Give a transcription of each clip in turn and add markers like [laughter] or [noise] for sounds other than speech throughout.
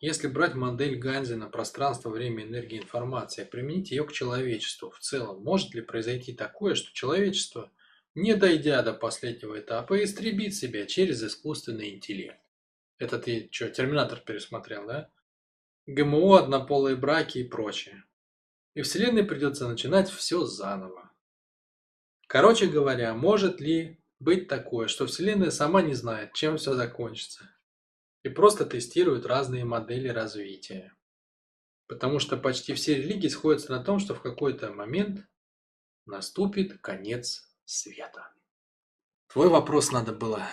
Если брать модель Ганзина пространство, время, энергия, информация, применить ее к человечеству в целом, может ли произойти такое, что человечество, не дойдя до последнего этапа, истребит себя через искусственный интеллект? Это ты что, Терминатор пересмотрел, да? ГМО, однополые браки и прочее. И Вселенной придется начинать все заново. Короче говоря, может ли быть такое, что Вселенная сама не знает, чем все закончится? И просто тестируют разные модели развития. Потому что почти все религии сходятся на том, что в какой-то момент наступит конец света. Твой вопрос надо было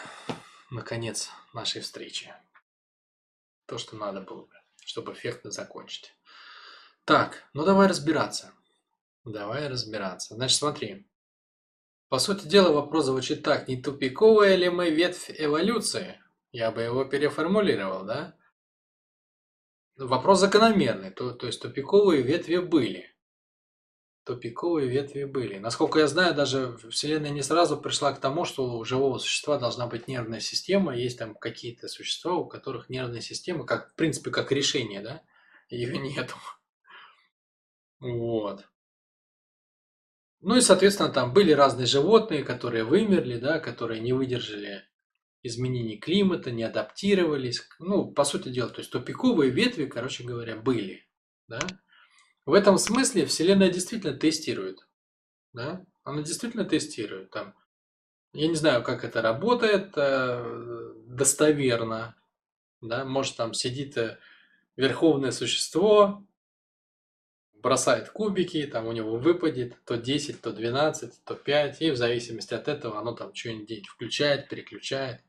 на конец нашей встречи. То, что надо было бы, чтобы эффектно закончить. Так, ну давай разбираться. Давай разбираться. Значит, смотри. По сути дела, вопрос звучит так. Не тупиковая ли мы ветвь эволюции? Я бы его переформулировал, да? Вопрос закономерный, то, то есть тупиковые ветви были. Тупиковые ветви были. Насколько я знаю, даже Вселенная не сразу пришла к тому, что у живого существа должна быть нервная система. Есть там какие-то существа, у которых нервная система, как, в принципе, как решение, да? Ее нету. Вот. Ну и, соответственно, там были разные животные, которые вымерли, да, которые не выдержали изменений климата, не адаптировались. Ну, по сути дела, то есть тупиковые ветви, короче говоря, были. Да? В этом смысле Вселенная действительно тестирует. Да? Она действительно тестирует. Там, я не знаю, как это работает э, достоверно. Да? Может, там сидит э, верховное существо, бросает кубики, там у него выпадет то 10, то 12, то 5, и в зависимости от этого оно там что-нибудь включает, переключает.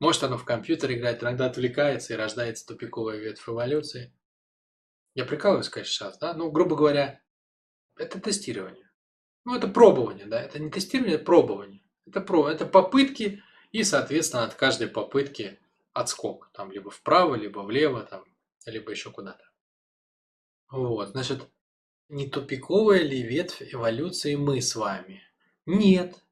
Может оно в компьютер играет, иногда отвлекается и рождается тупиковая ветвь эволюции. Я прикалываюсь, конечно, сейчас, да? Ну, грубо говоря, это тестирование. Ну, это пробование, да? Это не тестирование, это пробование. Это, про, это попытки и, соответственно, от каждой попытки отскок. Там либо вправо, либо влево, там, либо еще куда-то. Вот, значит, не тупиковая ли ветвь эволюции мы с вами? Нет.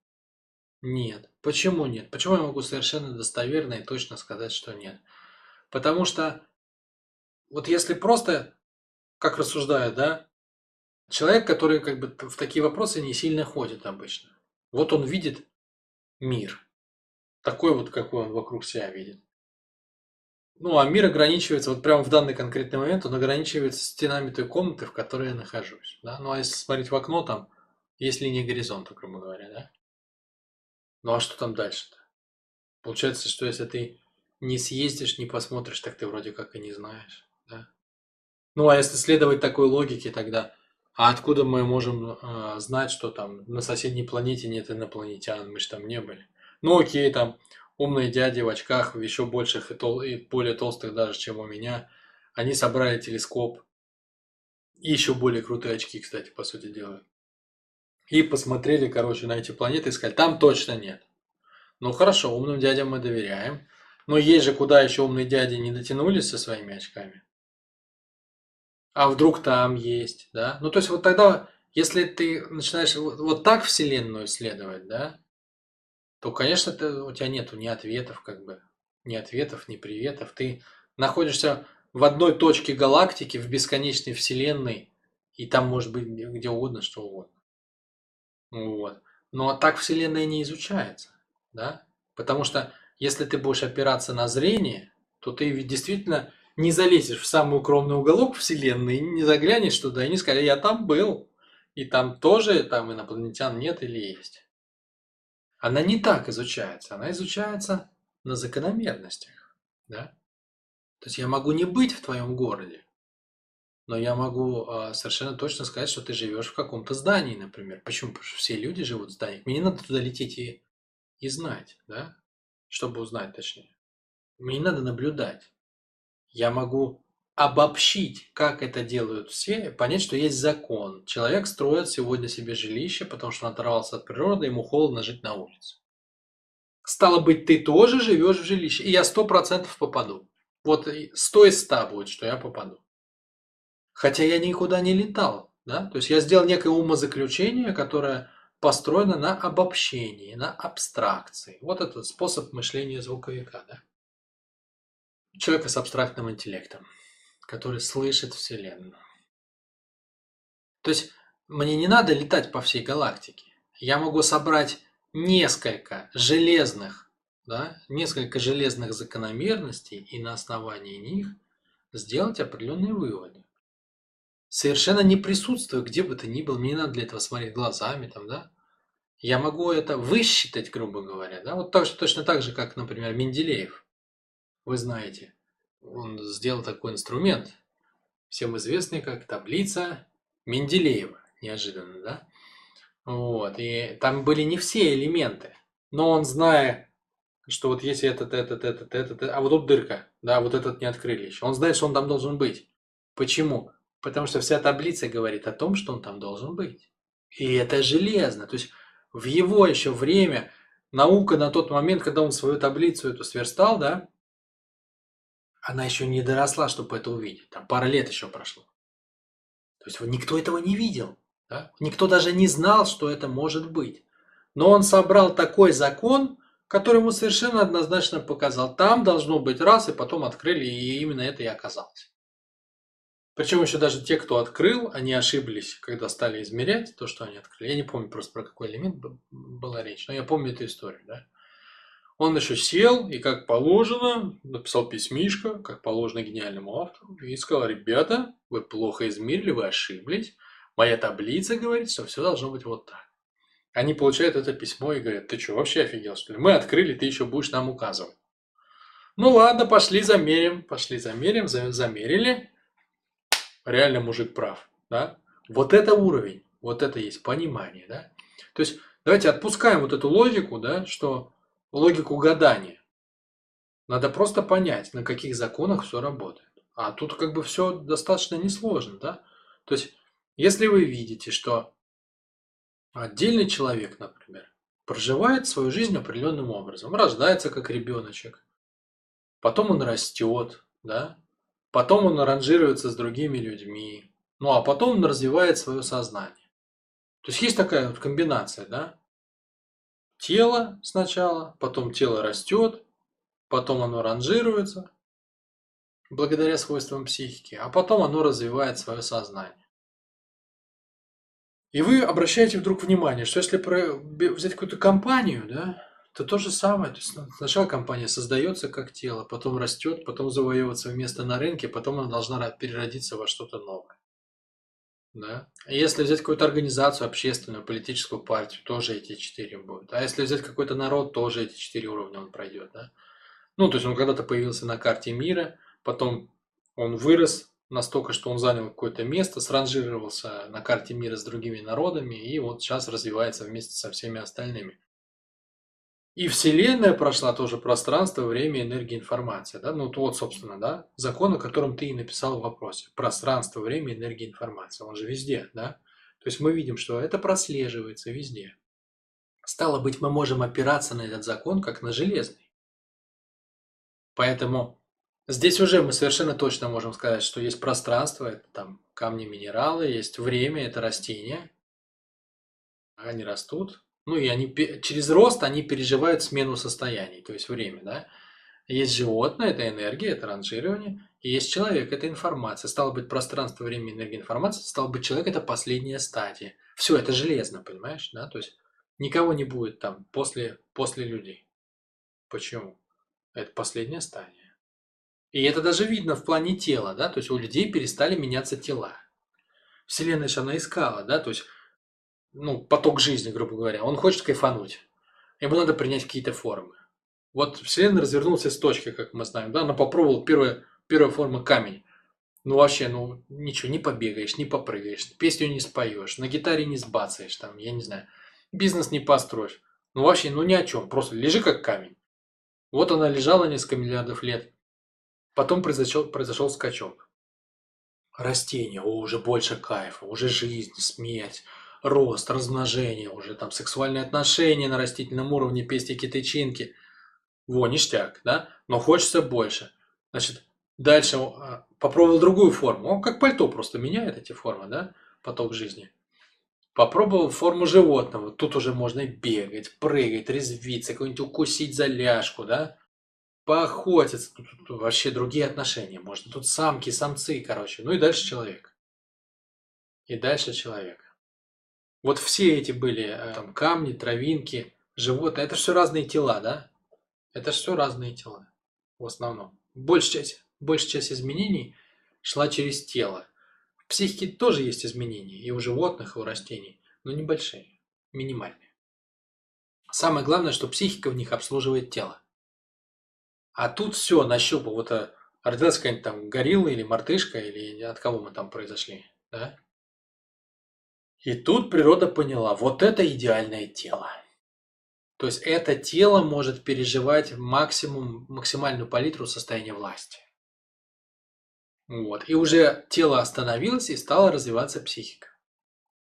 Нет. Почему нет? Почему я могу совершенно достоверно и точно сказать, что нет? Потому что вот если просто, как рассуждают, да, человек, который как бы в такие вопросы не сильно ходит обычно. Вот он видит мир. Такой вот, какой он вокруг себя видит. Ну, а мир ограничивается, вот прямо в данный конкретный момент, он ограничивается стенами той комнаты, в которой я нахожусь. Да? Ну, а если смотреть в окно, там есть линия горизонта, грубо говоря, да? Ну а что там дальше-то? Получается, что если ты не съездишь, не посмотришь, так ты вроде как и не знаешь, да? Ну а если следовать такой логике, тогда а откуда мы можем э, знать, что там на соседней планете нет инопланетян, мы же там не были? Ну окей, там умные дяди в очках, еще больших и, тол- и более толстых даже, чем у меня, они собрали телескоп, и еще более крутые очки, кстати, по сути дела. И посмотрели, короче, на эти планеты и сказали, там точно нет. Ну хорошо, умным дядям мы доверяем. Но есть же куда еще умные дяди не дотянулись со своими очками. А вдруг там есть, да? Ну то есть вот тогда, если ты начинаешь вот, вот так Вселенную исследовать, да, то, конечно, ты, у тебя нету ни ответов, как бы, ни ответов, ни приветов. Ты находишься в одной точке галактики, в бесконечной Вселенной, и там может быть где угодно, что угодно. Вот. Но так Вселенная не изучается, да? Потому что если ты будешь опираться на зрение, то ты ведь действительно не залезешь в самый укромный уголок Вселенной, не заглянешь туда и не скажешь, я там был, и там тоже там инопланетян нет или есть. Она не так изучается, она изучается на закономерностях, да? То есть я могу не быть в твоем городе, но я могу а, совершенно точно сказать, что ты живешь в каком-то здании, например. Почему? Потому что все люди живут в зданиях. Мне не надо туда лететь и, и знать, да? Чтобы узнать точнее. Мне не надо наблюдать. Я могу обобщить, как это делают все, понять, что есть закон. Человек строит сегодня себе жилище, потому что он оторвался от природы, ему холодно жить на улице. Стало быть, ты тоже живешь в жилище, и я сто процентов попаду. Вот сто из ста будет, что я попаду. Хотя я никуда не летал. Да? То есть я сделал некое умозаключение, которое построено на обобщении, на абстракции. Вот этот способ мышления звуковика. Да? Человека с абстрактным интеллектом. который слышит Вселенную. То есть мне не надо летать по всей галактике. Я могу собрать несколько железных, да, несколько железных закономерностей и на основании них сделать определенные выводы. Совершенно не присутствуя где бы то ни было, мне не надо для этого смотреть глазами, там, да. Я могу это высчитать, грубо говоря, да, вот так, точно так же, как, например, Менделеев. Вы знаете, он сделал такой инструмент, всем известный как таблица Менделеева, неожиданно, да? Вот, и там были не все элементы, но он, зная, что вот если этот, этот, этот, этот, а вот тут дырка, да, вот этот не открыли еще, он знает, что он там должен быть. Почему? Потому что вся таблица говорит о том, что он там должен быть. И это железно. То есть в его еще время наука на тот момент, когда он свою таблицу эту сверстал, да, она еще не доросла, чтобы это увидеть. Там пара лет еще прошло. То есть никто этого не видел. Да? Никто даже не знал, что это может быть. Но он собрал такой закон, который ему совершенно однозначно показал. Там должно быть раз, и потом открыли, и именно это и оказалось. Причем еще даже те, кто открыл, они ошиблись, когда стали измерять то, что они открыли. Я не помню просто про какой элемент была речь, но я помню эту историю. Да? Он еще сел и, как положено, написал письмишко, как положено гениальному автору, и сказал, ребята, вы плохо измерили, вы ошиблись. Моя таблица говорит, что все должно быть вот так. Они получают это письмо и говорят, ты что, вообще офигел, что ли? Мы открыли, ты еще будешь нам указывать. Ну ладно, пошли замерим, пошли замерим, замерили. Реально мужик прав, да? Вот это уровень, вот это есть понимание, да? То есть давайте отпускаем вот эту логику, да, что логику гадания. Надо просто понять, на каких законах все работает. А тут как бы все достаточно несложно, да? То есть если вы видите, что отдельный человек, например, проживает свою жизнь определенным образом, рождается как ребеночек, потом он растет, да, потом он ранжируется с другими людьми, ну а потом он развивает свое сознание. То есть есть такая вот комбинация, да? Тело сначала, потом тело растет, потом оно ранжируется благодаря свойствам психики, а потом оно развивает свое сознание. И вы обращаете вдруг внимание, что если взять какую-то компанию, да, то то же самое. То есть сначала компания создается как тело, потом растет, потом завоевывается место на рынке, потом она должна переродиться во что-то новое. Да? Если взять какую-то организацию общественную, политическую партию, тоже эти четыре будут. А если взять какой-то народ, тоже эти четыре уровня он пройдет. Да? Ну, то есть он когда-то появился на карте мира, потом он вырос, настолько, что он занял какое-то место, сранжировался на карте мира с другими народами и вот сейчас развивается вместе со всеми остальными. И Вселенная прошла тоже пространство, время, энергия, информация. Да? Ну вот, собственно, да, закон, о котором ты и написал в вопросе. Пространство, время, энергия, информация. Он же везде, да? То есть мы видим, что это прослеживается везде. Стало быть, мы можем опираться на этот закон, как на железный. Поэтому Здесь уже мы совершенно точно можем сказать, что есть пространство, это там камни, минералы, есть время, это растения. Они растут. Ну и они через рост они переживают смену состояний, то есть время, да. Есть животное, это энергия, это ранжирование. И есть человек, это информация. Стало быть, пространство, время, энергия, информация. Стало быть, человек – это последняя стадия. Все, это железно, понимаешь, да? То есть никого не будет там после, после людей. Почему? Это последняя стадия. И это даже видно в плане тела, да, то есть у людей перестали меняться тела. Вселенная же она искала, да, то есть, ну, поток жизни, грубо говоря. Он хочет кайфануть. Ему надо принять какие-то формы. Вот Вселенная развернулась с точки, как мы знаем, да, она попробовала первая, первая форма камень. Ну вообще, ну ничего, не побегаешь, не попрыгаешь, песню не споешь, на гитаре не сбацаешь, там, я не знаю, бизнес не построишь. Ну вообще, ну ни о чем, просто лежи как камень. Вот она лежала несколько миллиардов лет, Потом произошел, произошел скачок. Растения, о, уже больше кайфа, уже жизнь, смерть, рост, размножение, уже там сексуальные отношения на растительном уровне, пестики, тычинки. Во, ништяк, да? Но хочется больше. Значит, дальше а, попробовал другую форму. Он как пальто просто меняет эти формы, да? Поток жизни. Попробовал форму животного. Тут уже можно бегать, прыгать, резвиться, какой-нибудь укусить за ляжку, да? поохотиться. Тут, тут, тут вообще другие отношения. Можно тут самки, самцы, короче. Ну и дальше человек. И дальше человек. Вот все эти были э, там камни, травинки, животные. Это все разные тела, да? Это все разные тела в основном. Большая часть, большая часть изменений шла через тело. В психике тоже есть изменения и у животных, и у растений, но небольшие, минимальные. Самое главное, что психика в них обслуживает тело. А тут все нащупал. Вот а, родилась какая-нибудь там горилла или мартышка, или от кого мы там произошли, да? И тут природа поняла, вот это идеальное тело. То есть это тело может переживать максимум, максимальную палитру состояния власти. Вот. И уже тело остановилось и стала развиваться психика.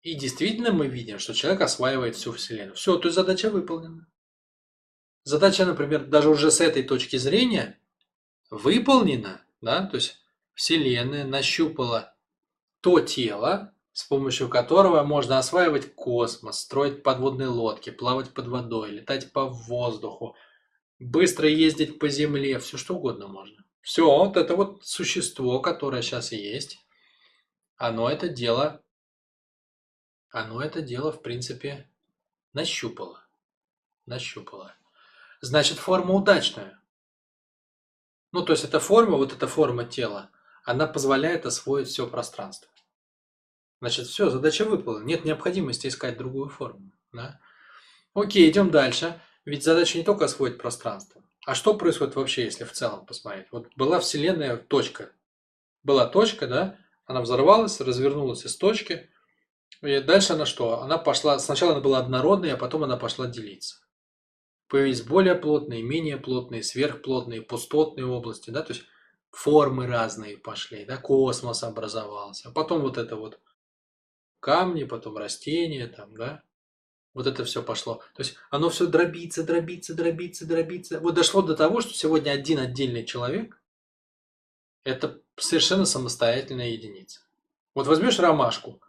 И действительно мы видим, что человек осваивает всю Вселенную. Все, то есть задача выполнена. Задача, например, даже уже с этой точки зрения выполнена, да, то есть Вселенная нащупала то тело, с помощью которого можно осваивать космос, строить подводные лодки, плавать под водой, летать по воздуху, быстро ездить по земле, все что угодно можно. Все, вот это вот существо, которое сейчас есть, оно это дело, оно это дело, в принципе, нащупало. Нащупало. Значит, форма удачная. Ну, то есть эта форма, вот эта форма тела, она позволяет освоить все пространство. Значит, все, задача выполнена. Нет необходимости искать другую форму. Да? Окей, идем дальше. Ведь задача не только освоить пространство. А что происходит вообще, если в целом посмотреть? Вот была Вселенная точка. Была точка, да? Она взорвалась, развернулась из точки. И дальше она что? Она пошла... Сначала она была однородной, а потом она пошла делиться. Появились более плотные, менее плотные, сверхплотные, пустотные области, да? То есть формы разные пошли, да? Космос образовался. А потом вот это вот камни, потом растения, там, да, вот это все пошло. То есть оно все дробится, дробится, дробится, дробится. Вот дошло до того, что сегодня один отдельный человек – это совершенно самостоятельная единица. Вот возьмешь ромашку,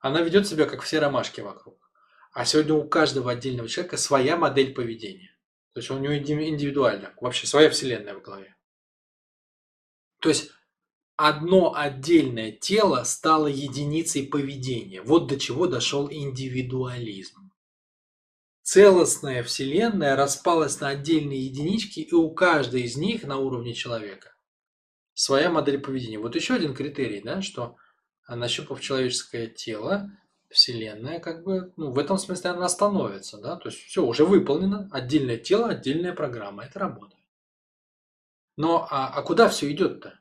она ведет себя, как все ромашки вокруг. А сегодня у каждого отдельного человека своя модель поведения. То есть у него индивидуально, вообще своя вселенная в голове. То есть одно отдельное тело стало единицей поведения. Вот до чего дошел индивидуализм. Целостная Вселенная распалась на отдельные единички, и у каждой из них на уровне человека своя модель поведения. Вот еще один критерий, да, что нащупав человеческое тело, Вселенная как бы, ну, в этом смысле она становится, да, то есть все уже выполнено, отдельное тело, отдельная программа, это работает. Но а, а куда все идет-то?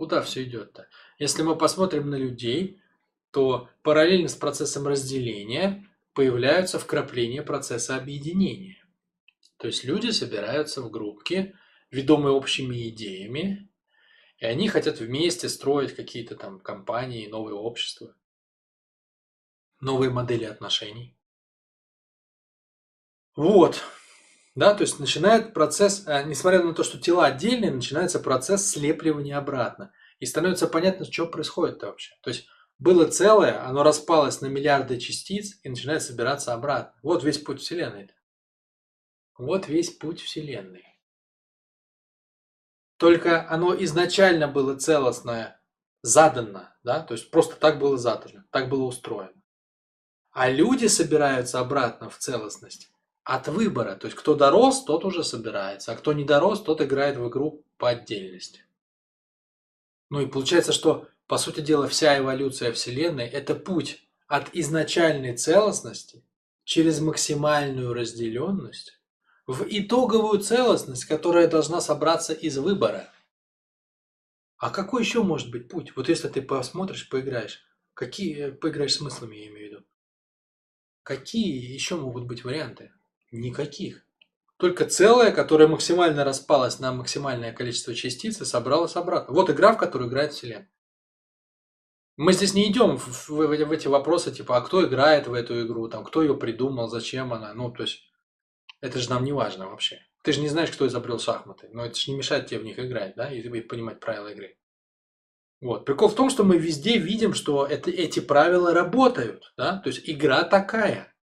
Куда все идет-то? Если мы посмотрим на людей, то параллельно с процессом разделения появляются вкрапления процесса объединения. То есть люди собираются в группки, ведомые общими идеями, и они хотят вместе строить какие-то там компании, новые общества, новые модели отношений. Вот. Да, то есть начинает процесс, э, несмотря на то, что тела отдельные, начинается процесс слепливания обратно. И становится понятно, что происходит вообще. То есть было целое, оно распалось на миллиарды частиц и начинает собираться обратно. Вот весь путь Вселенной. -то. Вот весь путь Вселенной. Только оно изначально было целостное, задано, да, то есть просто так было задано, так было устроено. А люди собираются обратно в целостность от выбора. То есть кто дорос, тот уже собирается, а кто не дорос, тот играет в игру по отдельности. Ну и получается, что, по сути дела, вся эволюция Вселенной – это путь от изначальной целостности через максимальную разделенность в итоговую целостность, которая должна собраться из выбора. А какой еще может быть путь? Вот если ты посмотришь, поиграешь, какие поиграешь смыслами, я имею в виду. Какие еще могут быть варианты? Никаких. Только целое, которое максимально распалось на максимальное количество частиц и собралось обратно. Вот игра, в которую играет Вселенная. Мы здесь не идем в, в, в эти вопросы, типа, а кто играет в эту игру, там, кто ее придумал, зачем она. Ну, то есть, это же нам не важно вообще. Ты же не знаешь, кто изобрел шахматы, но это же не мешает тебе в них играть, да, и, и понимать правила игры. Вот. Прикол в том, что мы везде видим, что это, эти правила работают, да, то есть игра такая.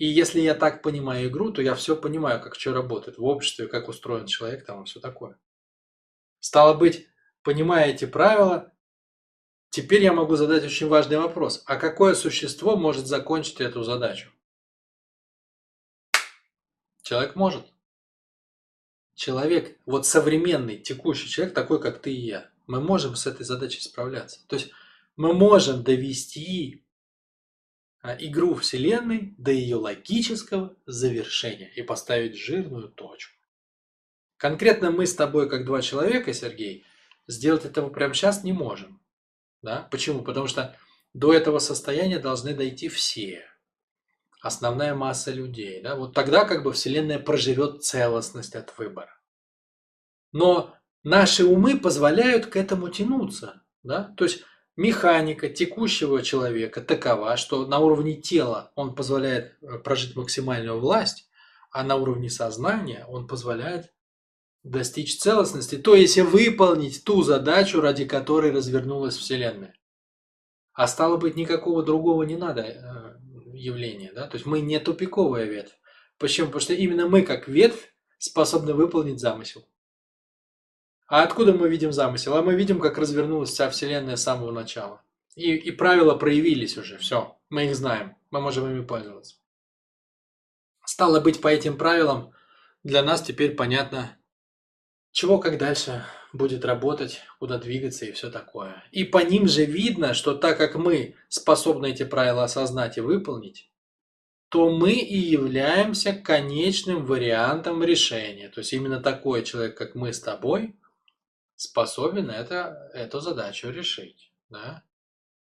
И если я так понимаю игру, то я все понимаю, как что работает в обществе, как устроен человек там и все такое. Стало быть, понимая эти правила, теперь я могу задать очень важный вопрос. А какое существо может закончить эту задачу? Человек может. Человек, вот современный, текущий человек, такой, как ты и я, мы можем с этой задачей справляться. То есть мы можем довести игру Вселенной до ее логического завершения и поставить жирную точку. Конкретно мы с тобой, как два человека, Сергей, сделать этого прямо сейчас не можем. Да? Почему? Потому что до этого состояния должны дойти все. Основная масса людей. Да? Вот тогда как бы Вселенная проживет целостность от выбора. Но наши умы позволяют к этому тянуться. Да? То есть механика текущего человека такова, что на уровне тела он позволяет э, прожить максимальную власть, а на уровне сознания он позволяет достичь целостности, то есть выполнить ту задачу, ради которой развернулась Вселенная. А стало быть, никакого другого не надо э, явления. Да? То есть мы не тупиковая ветвь. Почему? Потому что именно мы, как ветвь, способны выполнить замысел. А откуда мы видим замысел? А мы видим, как развернулась вся Вселенная с самого начала. И, и правила проявились уже, все, мы их знаем, мы можем ими пользоваться. Стало быть, по этим правилам для нас теперь понятно, чего как дальше будет работать, куда двигаться и все такое. И по ним же видно, что так как мы способны эти правила осознать и выполнить, то мы и являемся конечным вариантом решения. То есть именно такой человек, как мы с тобой, способен это, эту задачу решить. Да?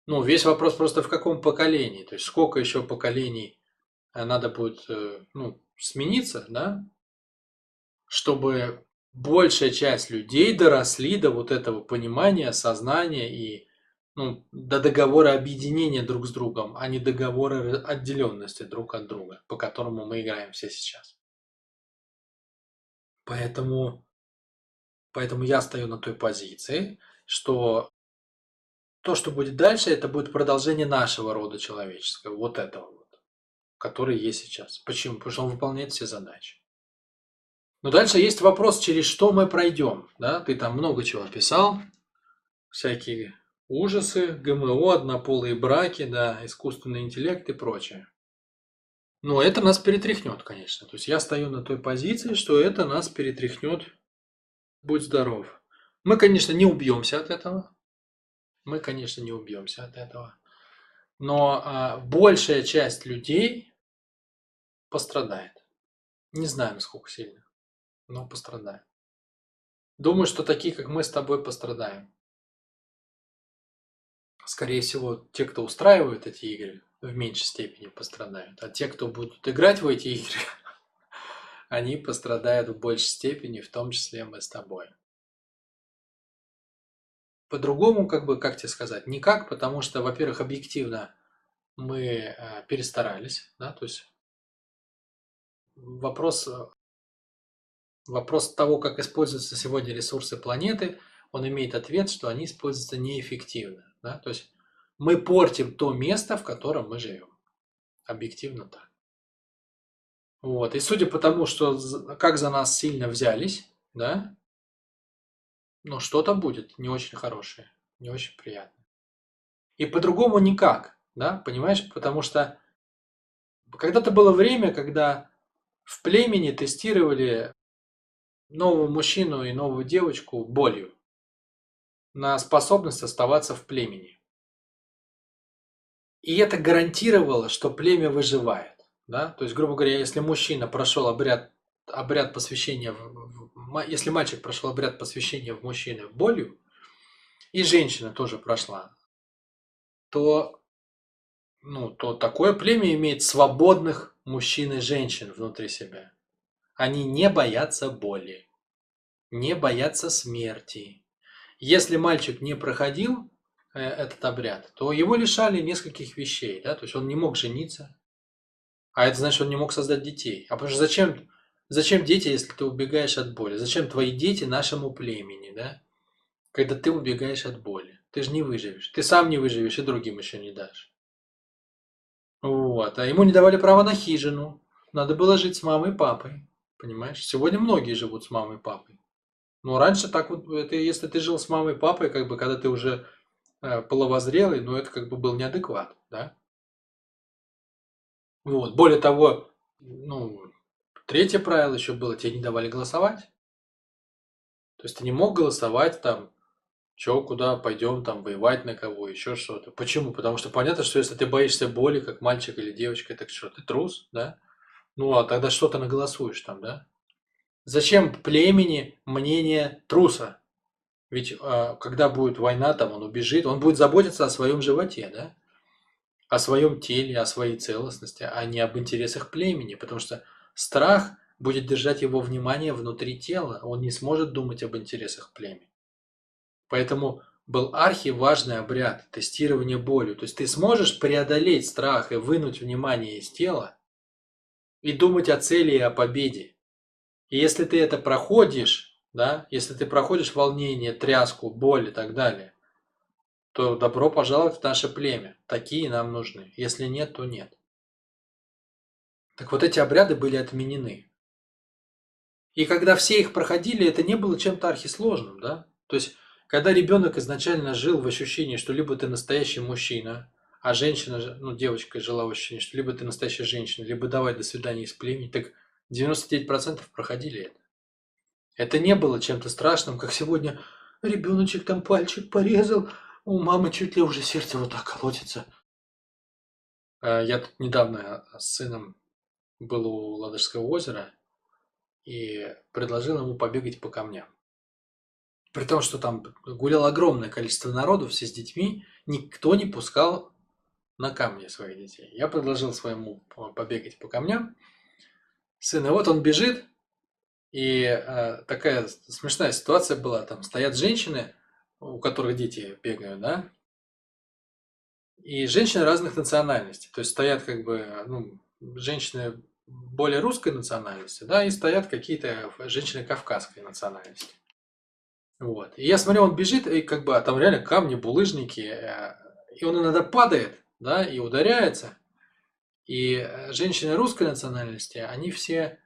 Ну, весь вопрос просто в каком поколении. То есть сколько еще поколений э, надо будет э, ну, смениться, да, чтобы большая часть людей доросли до вот этого понимания, сознания и ну, до договора объединения друг с другом, а не договора отделенности друг от друга, по которому мы играем все сейчас. Поэтому, поэтому я стою на той позиции, что то, что будет дальше, это будет продолжение нашего рода человеческого, вот этого вот, который есть сейчас. Почему? Потому что он выполняет все задачи. Но дальше есть вопрос, через что мы пройдем. Да? Ты там много чего писал, всякие ужасы, ГМО, однополые браки, да, искусственный интеллект и прочее. Но это нас перетряхнет, конечно. То есть я стою на той позиции, что это нас перетряхнет. Будь здоров. Мы, конечно, не убьемся от этого. Мы, конечно, не убьемся от этого. Но а, большая часть людей пострадает. Не знаем, сколько сильно но пострадаем. Думаю, что такие, как мы с тобой, пострадаем. Скорее всего, те, кто устраивают эти игры, в меньшей степени пострадают. А те, кто будут играть в эти игры, [laughs] они пострадают в большей степени, в том числе мы с тобой. По-другому, как бы, как тебе сказать, никак, потому что, во-первых, объективно мы э, перестарались, да, то есть вопрос э, Вопрос того, как используются сегодня ресурсы планеты, он имеет ответ, что они используются неэффективно. Да? То есть мы портим то место, в котором мы живем. Объективно так. Вот. И судя по тому, что как за нас сильно взялись, да, ну что-то будет не очень хорошее, не очень приятное. И по-другому никак, да, понимаешь? Потому что когда-то было время, когда в племени тестировали нового мужчину и новую девочку болью на способность оставаться в племени. И это гарантировало, что племя выживает. Да? То есть, грубо говоря, если мужчина прошел обряд, обряд посвящения, в, если мальчик прошел обряд посвящения в мужчины болью, и женщина тоже прошла, то, ну, то такое племя имеет свободных мужчин и женщин внутри себя. Они не боятся боли, не боятся смерти. Если мальчик не проходил э, этот обряд, то его лишали нескольких вещей, да, то есть он не мог жениться, а это значит, он не мог создать детей. А потому что зачем, зачем дети, если ты убегаешь от боли? Зачем твои дети нашему племени, да? Когда ты убегаешь от боли. Ты же не выживешь. Ты сам не выживешь и другим еще не дашь. Вот. А ему не давали права на хижину. Надо было жить с мамой и папой. Понимаешь? Сегодня многие живут с мамой и папой. Но раньше так вот, это, если ты жил с мамой и папой, как бы, когда ты уже э, половозрелый, ну, это как бы был неадекват, да? Вот. Более того, ну, третье правило еще было, тебе не давали голосовать. То есть ты не мог голосовать там, что, куда пойдем там воевать на кого, еще что-то. Почему? Потому что понятно, что если ты боишься боли, как мальчик или девочка, так что, ты трус, да? Ну, а тогда что то наголосуешь там, да? Зачем племени мнение труса? Ведь э, когда будет война, там он убежит, он будет заботиться о своем животе, да? О своем теле, о своей целостности, а не об интересах племени, потому что страх будет держать его внимание внутри тела, он не сможет думать об интересах племени. Поэтому был архиважный обряд тестирования болью. То есть ты сможешь преодолеть страх и вынуть внимание из тела и думать о цели и о победе. И если ты это проходишь, да, если ты проходишь волнение, тряску, боль и так далее, то добро пожаловать в наше племя. Такие нам нужны. Если нет, то нет. Так вот эти обряды были отменены. И когда все их проходили, это не было чем-то архисложным, да? То есть когда ребенок изначально жил в ощущении, что либо ты настоящий мужчина, а женщина, ну, девочка жила в ощущении, что либо ты настоящая женщина, либо давай до свидания из племени, так 99% проходили это. Это не было чем-то страшным, как сегодня ребеночек там пальчик порезал, у мамы чуть ли уже сердце вот так колотится. А, я тут недавно с сыном был у Ладожского озера и предложил ему побегать по камням. При том, что там гуляло огромное количество народу, все с детьми, никто не пускал на камни своих детей. Я предложил своему побегать по камням. Сын, и вот он бежит, и э, такая смешная ситуация была. Там стоят женщины, у которых дети бегают, да, и женщины разных национальностей. То есть стоят как бы, ну, женщины более русской национальности, да, и стоят какие-то женщины кавказской национальности. Вот. И я смотрю, он бежит, и как бы а там реально камни, булыжники, э, и он иногда падает, да, и ударяется. И э, женщины русской национальности, они все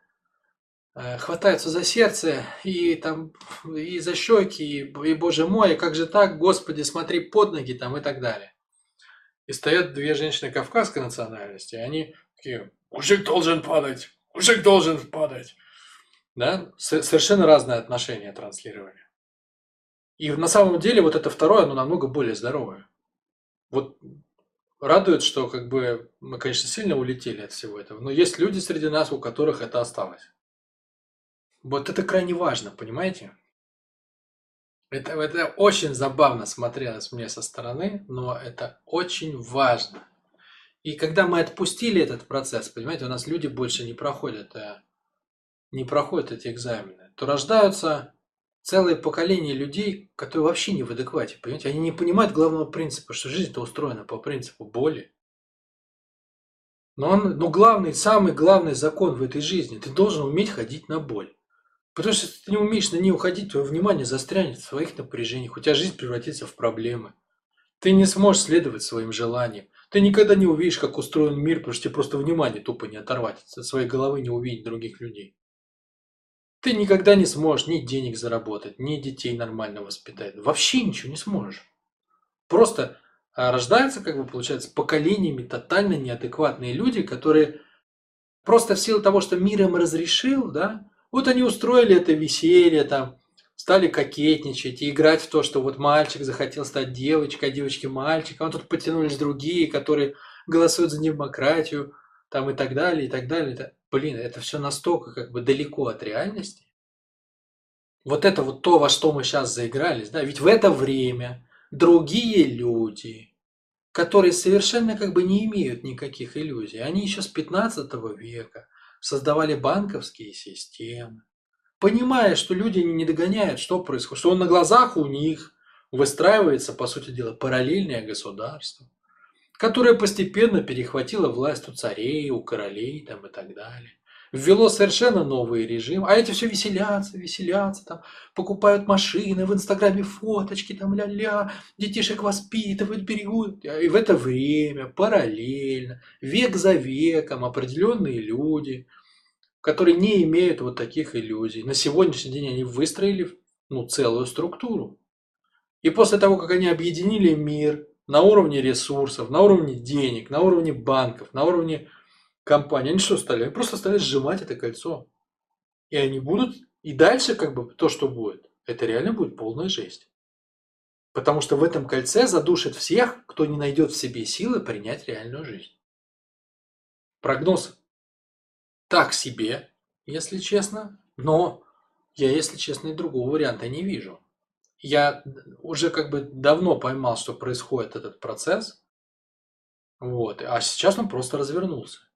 хватаются за сердце и там и за щеки, и, и боже мой, как же так, Господи, смотри под ноги там и так далее. И стоят две женщины кавказской национальности, и они такие, мужик должен падать, мужик должен падать. Да? Совершенно разные отношения транслировали. И на самом деле вот это второе, оно намного более здоровое. Вот радует, что как бы мы, конечно, сильно улетели от всего этого, но есть люди среди нас, у которых это осталось. Вот это крайне важно, понимаете? Это, это очень забавно смотрелось мне со стороны, но это очень важно. И когда мы отпустили этот процесс, понимаете, у нас люди больше не проходят, э, не проходят эти экзамены, то рождаются целое поколение людей, которые вообще не в адеквате, понимаете? Они не понимают главного принципа, что жизнь-то устроена по принципу боли. Но, он, но главный, самый главный закон в этой жизни, ты должен уметь ходить на боль. Потому что если ты не умеешь на нее уходить, твое внимание застрянет в своих напряжениях, у тебя жизнь превратится в проблемы. Ты не сможешь следовать своим желаниям. Ты никогда не увидишь, как устроен мир, потому что тебе просто внимание тупо не оторвать от своей головы, не увидеть других людей. Ты никогда не сможешь ни денег заработать, ни детей нормально воспитать. Вообще ничего не сможешь. Просто а, рождаются, как бы получается, поколениями тотально неадекватные люди, которые просто в силу того, что мир им разрешил, да, вот они устроили это веселье, там, стали кокетничать и играть в то, что вот мальчик захотел стать девочкой, а девочки мальчик, а тут потянулись другие, которые голосуют за демократию, там и так далее, и так далее. Блин, это все настолько как бы далеко от реальности. Вот это вот то, во что мы сейчас заигрались, да, ведь в это время другие люди, которые совершенно как бы не имеют никаких иллюзий, они еще с 15 века создавали банковские системы, понимая, что люди не догоняют, что происходит, что на глазах у них выстраивается, по сути дела, параллельное государство которая постепенно перехватила власть у царей, у королей там, и так далее. Ввело совершенно новый режим, а эти все веселятся, веселятся, там, покупают машины, в Инстаграме фоточки, там, ля-ля, детишек воспитывают, берегут. И в это время параллельно, век за веком определенные люди, которые не имеют вот таких иллюзий, на сегодняшний день они выстроили ну, целую структуру. И после того, как они объединили мир на уровне ресурсов, на уровне денег, на уровне банков, на уровне компании, они что стали? Они просто стали сжимать это кольцо. И они будут, и дальше как бы то, что будет, это реально будет полная жесть. Потому что в этом кольце задушит всех, кто не найдет в себе силы принять реальную жизнь. Прогноз так себе, если честно, но я, если честно, и другого варианта не вижу. Я уже как бы давно поймал, что происходит этот процесс, вот, а сейчас он просто развернулся.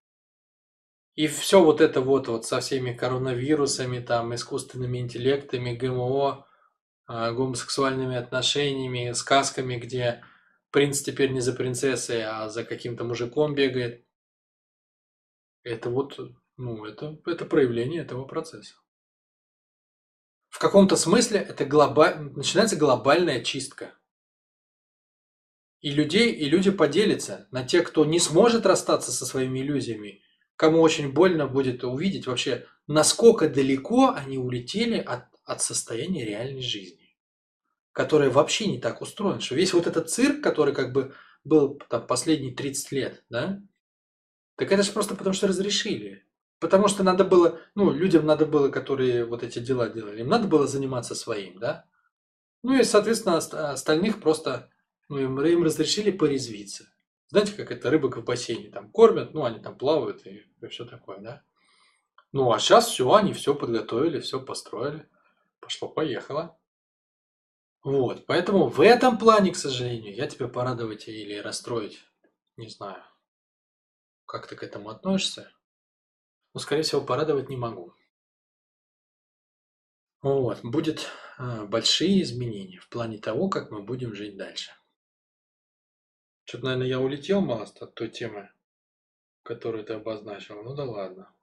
И все вот это вот, вот со всеми коронавирусами, там, искусственными интеллектами, ГМО, а, гомосексуальными отношениями, сказками, где принц теперь не за принцессой, а за каким-то мужиком бегает. Это вот, ну, это, это проявление этого процесса. В каком-то смысле это глоба... начинается глобальная чистка. И людей, и люди поделятся на тех, кто не сможет расстаться со своими иллюзиями, кому очень больно будет увидеть вообще, насколько далеко они улетели от, от состояния реальной жизни, которая вообще не так устроена, что весь вот этот цирк, который как бы был там последние 30 лет, да, так это же просто потому, что разрешили. Потому что надо было, ну, людям надо было, которые вот эти дела делали, им надо было заниматься своим, да. Ну и, соответственно, остальных просто, ну, им, им разрешили порезвиться. Знаете, как это рыбок в бассейне там кормят, ну, они там плавают и, и все такое, да? Ну, а сейчас все, они все подготовили, все построили. Пошло-поехало. Вот, поэтому в этом плане, к сожалению, я тебя порадовать или расстроить, не знаю. Как ты к этому относишься? Но, скорее всего, порадовать не могу. Вот, будет э, большие изменения в плане того, как мы будем жить дальше. Что-то, наверное, я улетел, Маст, от той темы, которую ты обозначил. Ну да ладно.